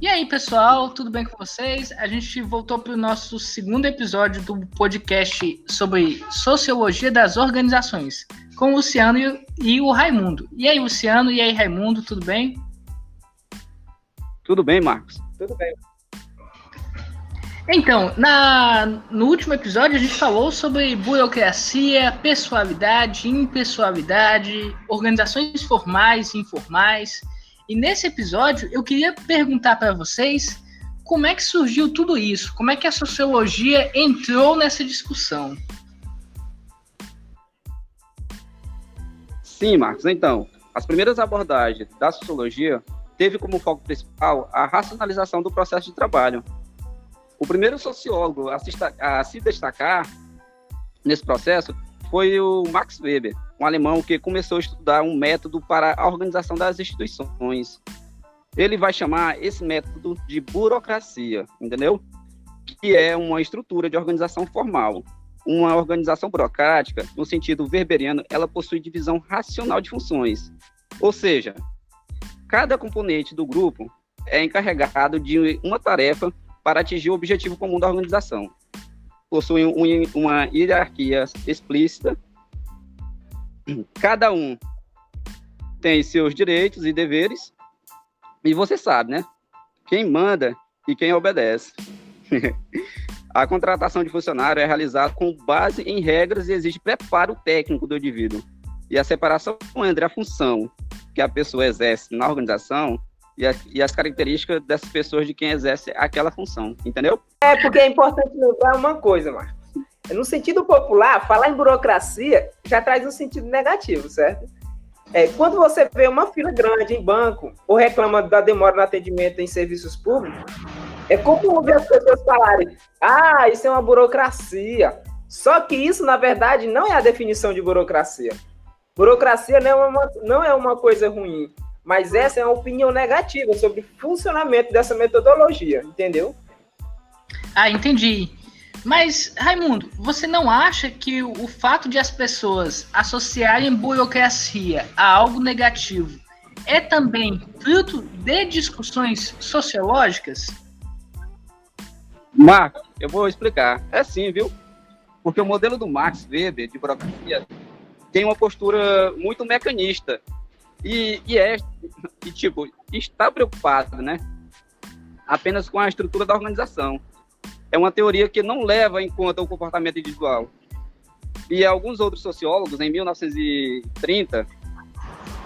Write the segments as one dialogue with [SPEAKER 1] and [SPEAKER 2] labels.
[SPEAKER 1] E aí, pessoal, tudo bem com vocês? A gente voltou para o nosso segundo episódio do podcast sobre sociologia das organizações, com o Luciano e o Raimundo. E aí, Luciano, e aí, Raimundo, tudo bem?
[SPEAKER 2] Tudo bem, Marcos?
[SPEAKER 3] Tudo bem.
[SPEAKER 1] Então, na, no último episódio a gente falou sobre burocracia, pessoalidade, impessoalidade, organizações formais e informais. E nesse episódio eu queria perguntar para vocês como é que surgiu tudo isso, como é que a sociologia entrou nessa discussão.
[SPEAKER 2] Sim, Marcos. Então, as primeiras abordagens da sociologia teve como foco principal a racionalização do processo de trabalho. O primeiro sociólogo a se, destacar nesse processo foi o Max Weber, um alemão que começou a estudar um método para a organização das instituições. Ele vai chamar esse método de burocracia, entendeu? Que é uma estrutura de organização formal. Uma organização burocrática, no sentido weberiano, ela possui divisão racional de funções. Ou seja, cada componente do grupo é encarregado de uma tarefa para atingir o objetivo comum da organização possuem uma hierarquia explícita. Cada um tem seus direitos e deveres. E você sabe, né? Quem manda e quem obedece. a contratação de funcionário é realizada com base em regras e exige preparo técnico do indivíduo. E a separação entre a função que a pessoa exerce na organização e, a, e, as características dessas pessoas de quem exerce aquela função, entendeu?
[SPEAKER 3] É, porque é importante lembrar uma coisa, Marcos. No sentido popular, falar em burocracia já traz um sentido negativo, certo? É, quando você vê uma fila grande em banco ou reclama da demora no atendimento em serviços públicos, é comum ouvir as pessoas falarem: ah, isso é uma burocracia. Só que isso, na verdade, não é a definição de burocracia. Burocracia não é uma, não é uma coisa ruim. Mas essa é uma opinião negativa sobre o funcionamento dessa metodologia, entendeu?
[SPEAKER 1] Ah, entendi. Mas, Raimundo, você não acha que o fato de as pessoas associarem burocracia a algo negativo é também fruto de discussões sociológicas?
[SPEAKER 2] Marcos, eu vou explicar. É sim, viu? Porque o modelo do Max Weber de burocracia tem uma postura muito mecanista e, e é, e, tipo, está preocupado, né? Apenas com a estrutura da organização. É uma teoria que não leva em conta o comportamento individual. E alguns outros sociólogos, em 1930,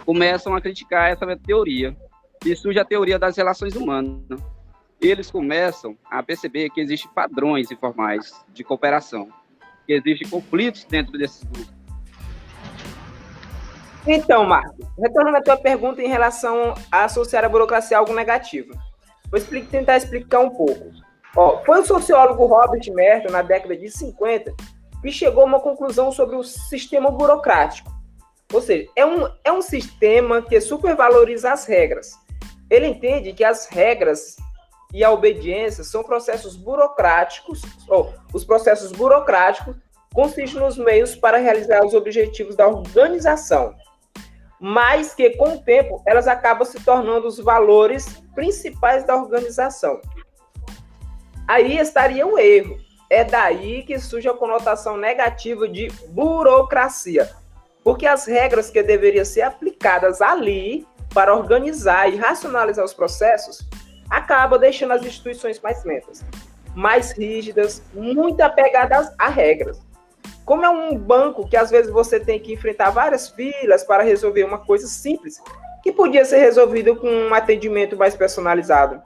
[SPEAKER 2] começam a criticar essa teoria. E surge a teoria das relações humanas. Eles começam a perceber que existem padrões informais de cooperação, que existem conflitos dentro desses grupos
[SPEAKER 3] então, Marcos, retornando à tua pergunta em relação a associar a burocracia a algo negativo. Vou tentar explicar um pouco. Ó, foi o sociólogo Robert Merton, na década de 50, que chegou a uma conclusão sobre o sistema burocrático. Ou seja, é um, é um sistema que supervaloriza as regras. Ele entende que as regras e a obediência são processos burocráticos, ou os processos burocráticos consistem nos meios para realizar os objetivos da organização mas que com o tempo elas acabam se tornando os valores principais da organização. Aí estaria o erro. É daí que surge a conotação negativa de burocracia, porque as regras que deveriam ser aplicadas ali para organizar e racionalizar os processos acabam deixando as instituições mais lentas, mais rígidas, muito apegadas a regras. Como é um banco que às vezes você tem que enfrentar várias filas para resolver uma coisa simples, que podia ser resolvido com um atendimento mais personalizado.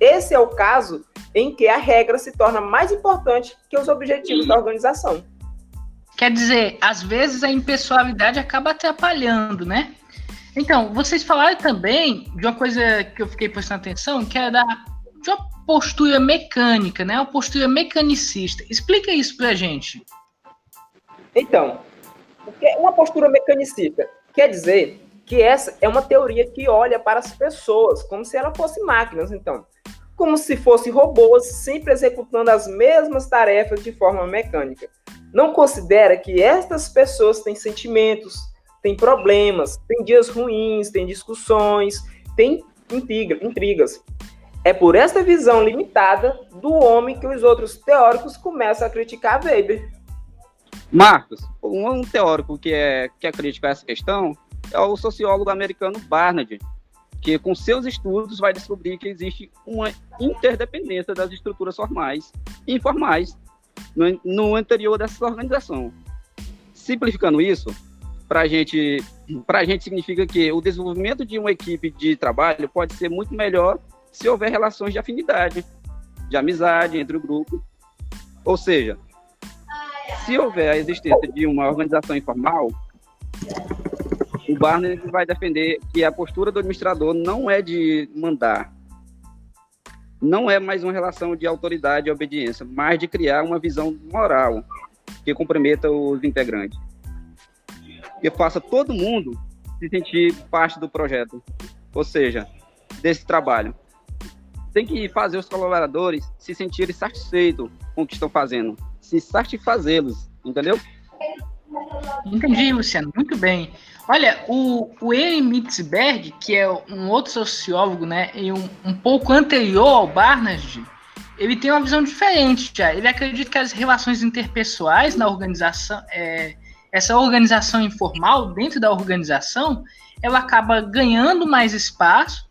[SPEAKER 3] Esse é o caso em que a regra se torna mais importante que os objetivos da organização.
[SPEAKER 1] Quer dizer, às vezes a impessoalidade acaba atrapalhando, né? Então, vocês falaram também de uma coisa que eu fiquei prestando atenção, que é da, de uma postura mecânica, né? Uma postura mecanicista. Explica isso pra gente.
[SPEAKER 3] Então, uma postura mecanicista quer dizer que essa é uma teoria que olha para as pessoas como se elas fossem máquinas, então, como se fossem robôs sempre executando as mesmas tarefas de forma mecânica. Não considera que estas pessoas têm sentimentos, têm problemas, têm dias ruins, têm discussões, têm intrigas. É por esta visão limitada do homem que os outros teóricos começam a criticar Weber.
[SPEAKER 2] Marcos, um teórico que é, que é crítico a essa questão é o sociólogo americano Barnard, que com seus estudos vai descobrir que existe uma interdependência das estruturas formais e informais no, no interior dessa organização. Simplificando isso, para gente, a gente significa que o desenvolvimento de uma equipe de trabalho pode ser muito melhor se houver relações de afinidade, de amizade entre o grupo. Ou seja, se houver a existência de uma organização informal, o Barney vai defender que a postura do administrador não é de mandar, não é mais uma relação de autoridade e obediência, mas de criar uma visão moral que comprometa os integrantes. Que faça todo mundo se sentir parte do projeto, ou seja, desse trabalho. Tem que fazer os colaboradores se sentirem satisfeitos com o que estão fazendo, se satisfazê-los, entendeu?
[SPEAKER 1] Entendi, Luciano, muito bem. Olha, o, o Mitzberg, que é um outro sociólogo, né, e um, um pouco anterior ao Barnard, ele tem uma visão diferente já. Ele acredita que as relações interpessoais na organização, é, essa organização informal dentro da organização, ela acaba ganhando mais espaço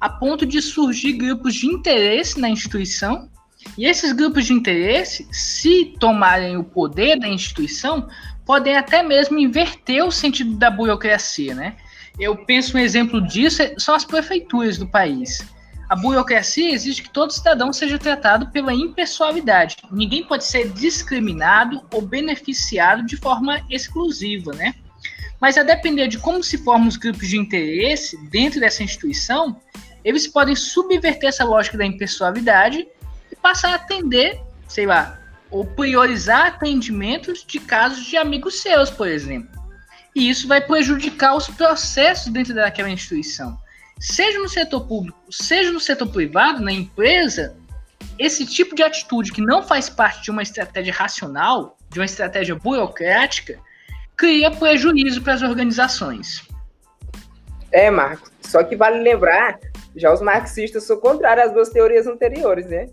[SPEAKER 1] a ponto de surgir grupos de interesse na instituição. E esses grupos de interesse, se tomarem o poder da instituição, podem até mesmo inverter o sentido da burocracia, né? Eu penso um exemplo disso são as prefeituras do país. A burocracia exige que todo cidadão seja tratado pela impessoalidade. Ninguém pode ser discriminado ou beneficiado de forma exclusiva, né? Mas a depender de como se formam os grupos de interesse dentro dessa instituição, eles podem subverter essa lógica da impessoalidade e passar a atender, sei lá, ou priorizar atendimentos de casos de amigos seus, por exemplo. E isso vai prejudicar os processos dentro daquela instituição. Seja no setor público, seja no setor privado, na empresa, esse tipo de atitude que não faz parte de uma estratégia racional, de uma estratégia burocrática, cria prejuízo para as organizações.
[SPEAKER 3] É, Marcos. Só que vale lembrar, já os marxistas são contrários às duas teorias anteriores, né?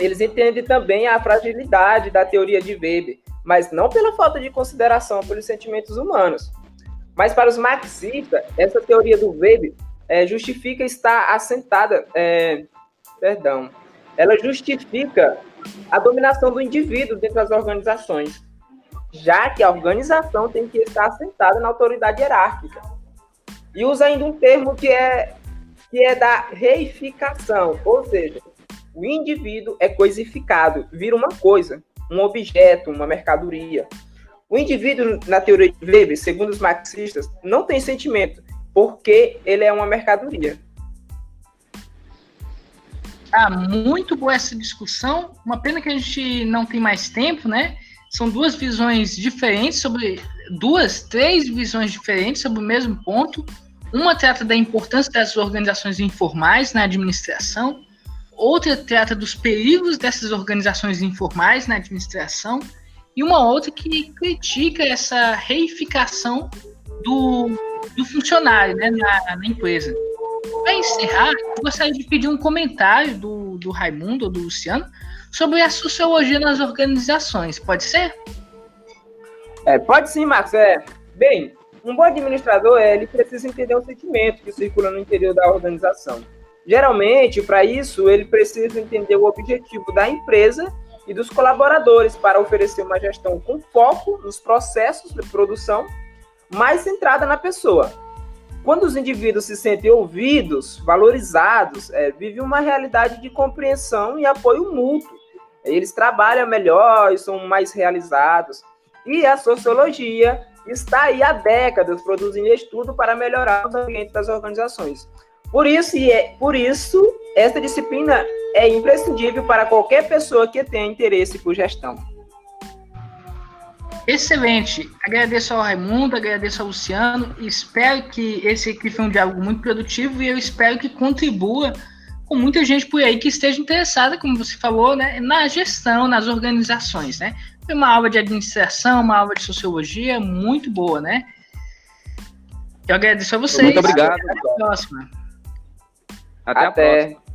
[SPEAKER 3] Eles entendem também a fragilidade da teoria de Weber, mas não pela falta de consideração pelos sentimentos humanos. Mas para os marxistas, essa teoria do Weber é, justifica estar assentada, é, perdão, ela justifica a dominação do indivíduo dentro das organizações, já que a organização tem que estar assentada na autoridade hierárquica. E usa ainda um termo que é, que é da reificação, ou seja, o indivíduo é coisificado, vira uma coisa, um objeto, uma mercadoria. O indivíduo, na teoria de Weber, segundo os marxistas, não tem sentimento, porque ele é uma mercadoria.
[SPEAKER 1] Ah, muito boa essa discussão. Uma pena que a gente não tem mais tempo, né? São duas visões diferentes sobre duas, três visões diferentes sobre o mesmo ponto. Uma trata da importância das organizações informais na administração, outra trata dos perigos dessas organizações informais na administração, e uma outra que critica essa reificação do, do funcionário né, na, na empresa. Para encerrar, gostaria de pedir um comentário do, do Raimundo ou do Luciano sobre a sociologia nas organizações. Pode ser?
[SPEAKER 3] É, pode sim, Marcos. É, bem, um bom administrador é, ele precisa entender o sentimento que circula no interior da organização. Geralmente, para isso, ele precisa entender o objetivo da empresa e dos colaboradores para oferecer uma gestão com foco nos processos de produção, mais centrada na pessoa. Quando os indivíduos se sentem ouvidos, valorizados, é, vivem uma realidade de compreensão e apoio mútuo. Eles trabalham melhor e são mais realizados. E a sociologia está aí há décadas produzindo estudo para melhorar os ambientes das organizações. Por isso, e é, por isso, esta disciplina é imprescindível para qualquer pessoa que tenha interesse por gestão.
[SPEAKER 1] Excelente. Agradeço ao Raimundo, agradeço ao Luciano. Espero que esse aqui foi um diálogo muito produtivo e eu espero que contribua com muita gente por aí que esteja interessada, como você falou, né, na gestão, nas organizações, né? Foi uma aula de administração, uma aula de sociologia muito boa, né? Eu agradeço a vocês.
[SPEAKER 2] Muito obrigado.
[SPEAKER 1] Até a próxima.
[SPEAKER 2] Até, Até. a próxima.